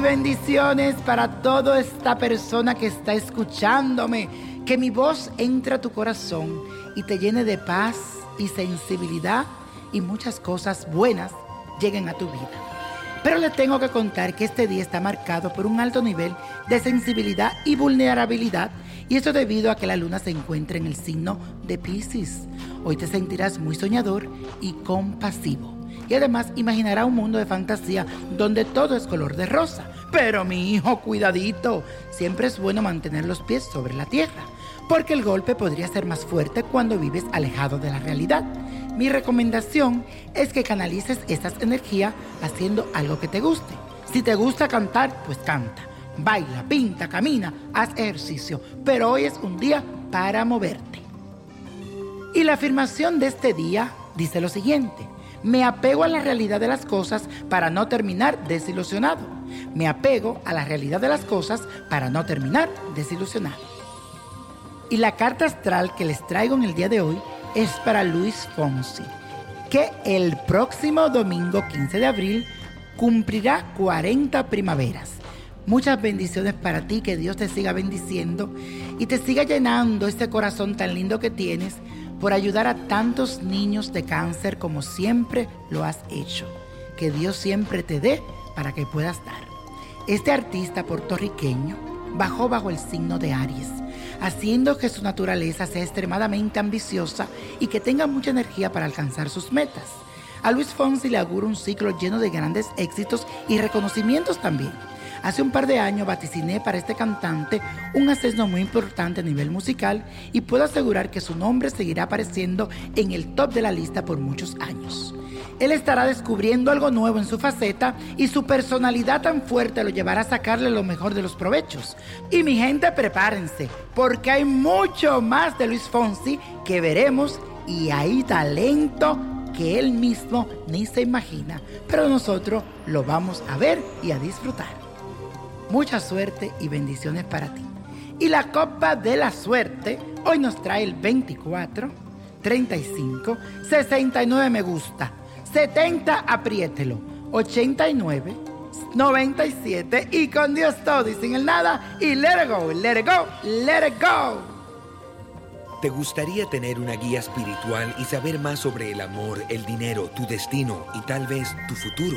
bendiciones para toda esta persona que está escuchándome. Que mi voz entre a tu corazón y te llene de paz y sensibilidad y muchas cosas buenas lleguen a tu vida. Pero le tengo que contar que este día está marcado por un alto nivel de sensibilidad y vulnerabilidad y eso debido a que la luna se encuentra en el signo de Pisces. Hoy te sentirás muy soñador y compasivo. Y además imaginará un mundo de fantasía donde todo es color de rosa. Pero mi hijo, cuidadito, siempre es bueno mantener los pies sobre la tierra, porque el golpe podría ser más fuerte cuando vives alejado de la realidad. Mi recomendación es que canalices estas energías haciendo algo que te guste. Si te gusta cantar, pues canta. Baila, pinta, camina, haz ejercicio. Pero hoy es un día para moverte. Y la afirmación de este día dice lo siguiente. Me apego a la realidad de las cosas para no terminar desilusionado. Me apego a la realidad de las cosas para no terminar desilusionado. Y la carta astral que les traigo en el día de hoy es para Luis Fonsi, que el próximo domingo 15 de abril cumplirá 40 primaveras. Muchas bendiciones para ti, que Dios te siga bendiciendo y te siga llenando este corazón tan lindo que tienes por ayudar a tantos niños de cáncer como siempre lo has hecho. Que Dios siempre te dé para que puedas dar. Este artista puertorriqueño bajó bajo el signo de Aries, haciendo que su naturaleza sea extremadamente ambiciosa y que tenga mucha energía para alcanzar sus metas. A Luis Fonsi le augura un ciclo lleno de grandes éxitos y reconocimientos también. Hace un par de años vaticiné para este cantante un ascenso muy importante a nivel musical y puedo asegurar que su nombre seguirá apareciendo en el top de la lista por muchos años. Él estará descubriendo algo nuevo en su faceta y su personalidad tan fuerte lo llevará a sacarle lo mejor de los provechos. Y mi gente, prepárense, porque hay mucho más de Luis Fonsi que veremos y hay talento que él mismo ni se imagina, pero nosotros lo vamos a ver y a disfrutar. Mucha suerte y bendiciones para ti. Y la copa de la suerte hoy nos trae el 24, 35, 69 me gusta, 70 apriételo, 89, 97 y con Dios todo y sin el nada y let it go, let it go, let it go. ¿Te gustaría tener una guía espiritual y saber más sobre el amor, el dinero, tu destino y tal vez tu futuro?